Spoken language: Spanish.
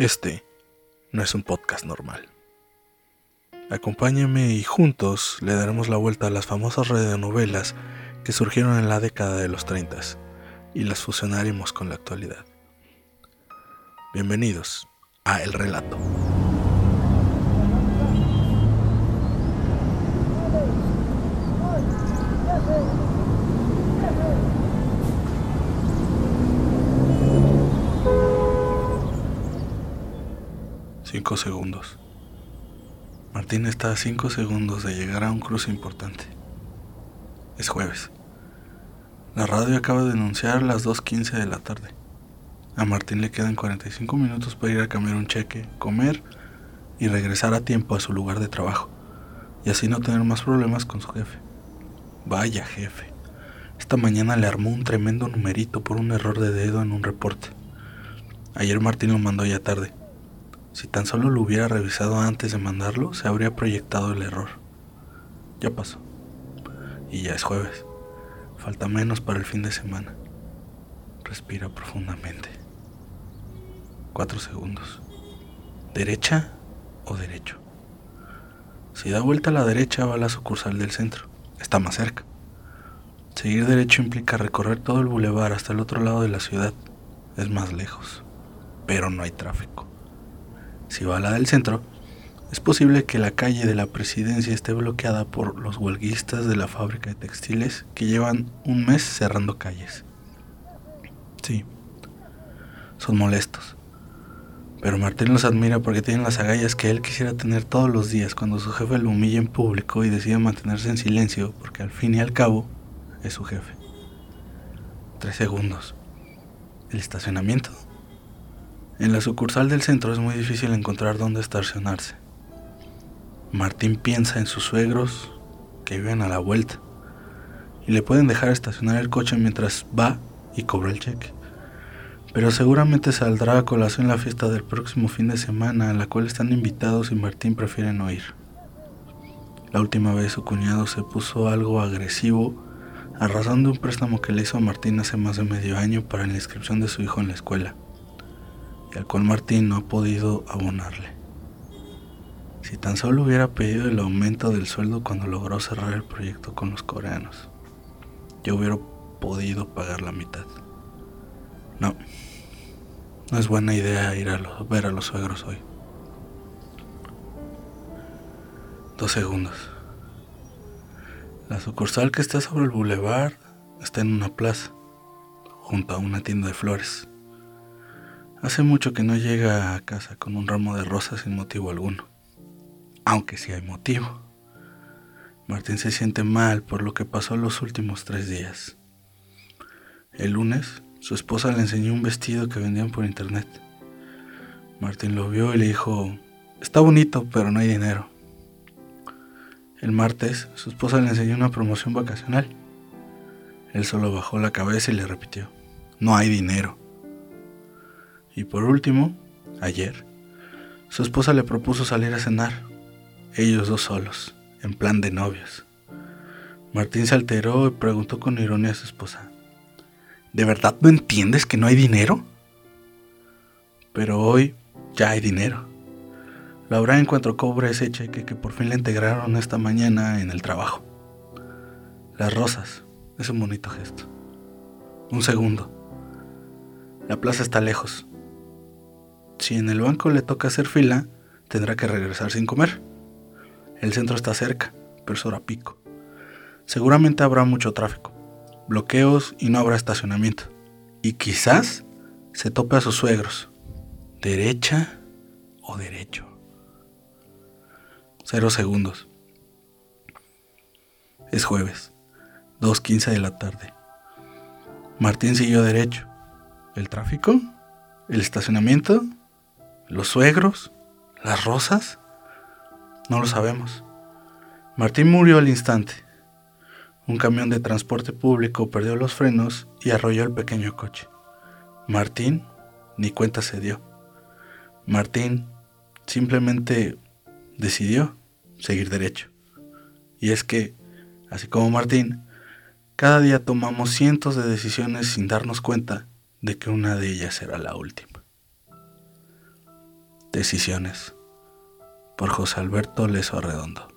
Este no es un podcast normal. Acompáñame y juntos le daremos la vuelta a las famosas radionovelas que surgieron en la década de los 30 y las fusionaremos con la actualidad. Bienvenidos a El Relato. Cinco segundos. Martín está a cinco segundos de llegar a un cruce importante. Es jueves. La radio acaba de anunciar las 2.15 de la tarde. A Martín le quedan 45 minutos para ir a cambiar un cheque, comer y regresar a tiempo a su lugar de trabajo, y así no tener más problemas con su jefe. Vaya jefe. Esta mañana le armó un tremendo numerito por un error de dedo en un reporte. Ayer Martín lo mandó ya tarde. Si tan solo lo hubiera revisado antes de mandarlo, se habría proyectado el error. Ya pasó. Y ya es jueves. Falta menos para el fin de semana. Respira profundamente. Cuatro segundos. ¿Derecha o derecho? Si da vuelta a la derecha va a la sucursal del centro. Está más cerca. Seguir derecho implica recorrer todo el bulevar hasta el otro lado de la ciudad. Es más lejos. Pero no hay tráfico. Si va a la del centro, es posible que la calle de la presidencia esté bloqueada por los huelguistas de la fábrica de textiles que llevan un mes cerrando calles. Sí, son molestos. Pero Martín los admira porque tienen las agallas que él quisiera tener todos los días cuando su jefe lo humilla en público y decide mantenerse en silencio porque al fin y al cabo es su jefe. Tres segundos. ¿El estacionamiento? En la sucursal del centro es muy difícil encontrar dónde estacionarse. Martín piensa en sus suegros que viven a la vuelta y le pueden dejar estacionar el coche mientras va y cobra el cheque. Pero seguramente saldrá a colación la fiesta del próximo fin de semana a la cual están invitados y Martín prefiere no ir. La última vez su cuñado se puso algo agresivo a razón de un préstamo que le hizo a Martín hace más de medio año para la inscripción de su hijo en la escuela y al cual Martín no ha podido abonarle. Si tan solo hubiera pedido el aumento del sueldo cuando logró cerrar el proyecto con los coreanos, yo hubiera podido pagar la mitad. No, no es buena idea ir a ver a los suegros hoy. Dos segundos. La sucursal que está sobre el bulevar está en una plaza, junto a una tienda de flores. Hace mucho que no llega a casa con un ramo de rosas sin motivo alguno. Aunque sí hay motivo. Martín se siente mal por lo que pasó los últimos tres días. El lunes, su esposa le enseñó un vestido que vendían por internet. Martín lo vio y le dijo, está bonito, pero no hay dinero. El martes, su esposa le enseñó una promoción vacacional. Él solo bajó la cabeza y le repitió, no hay dinero. Y por último, ayer, su esposa le propuso salir a cenar, ellos dos solos, en plan de novios. Martín se alteró y preguntó con ironía a su esposa, ¿de verdad no entiendes que no hay dinero? Pero hoy ya hay dinero. Laura encuentro cobra ese cheque que por fin le integraron esta mañana en el trabajo. Las rosas, es un bonito gesto. Un segundo. La plaza está lejos. Si en el banco le toca hacer fila, tendrá que regresar sin comer. El centro está cerca, pero es hora pico. Seguramente habrá mucho tráfico, bloqueos y no habrá estacionamiento. Y quizás se tope a sus suegros. ¿Derecha o derecho? Cero segundos. Es jueves, 2.15 de la tarde. Martín siguió derecho. ¿El tráfico? ¿El estacionamiento? ¿Los suegros? ¿Las rosas? No lo sabemos. Martín murió al instante. Un camión de transporte público perdió los frenos y arrolló el pequeño coche. Martín ni cuenta se dio. Martín simplemente decidió seguir derecho. Y es que, así como Martín, cada día tomamos cientos de decisiones sin darnos cuenta de que una de ellas era la última. Decisiones por José Alberto Leso Redondo.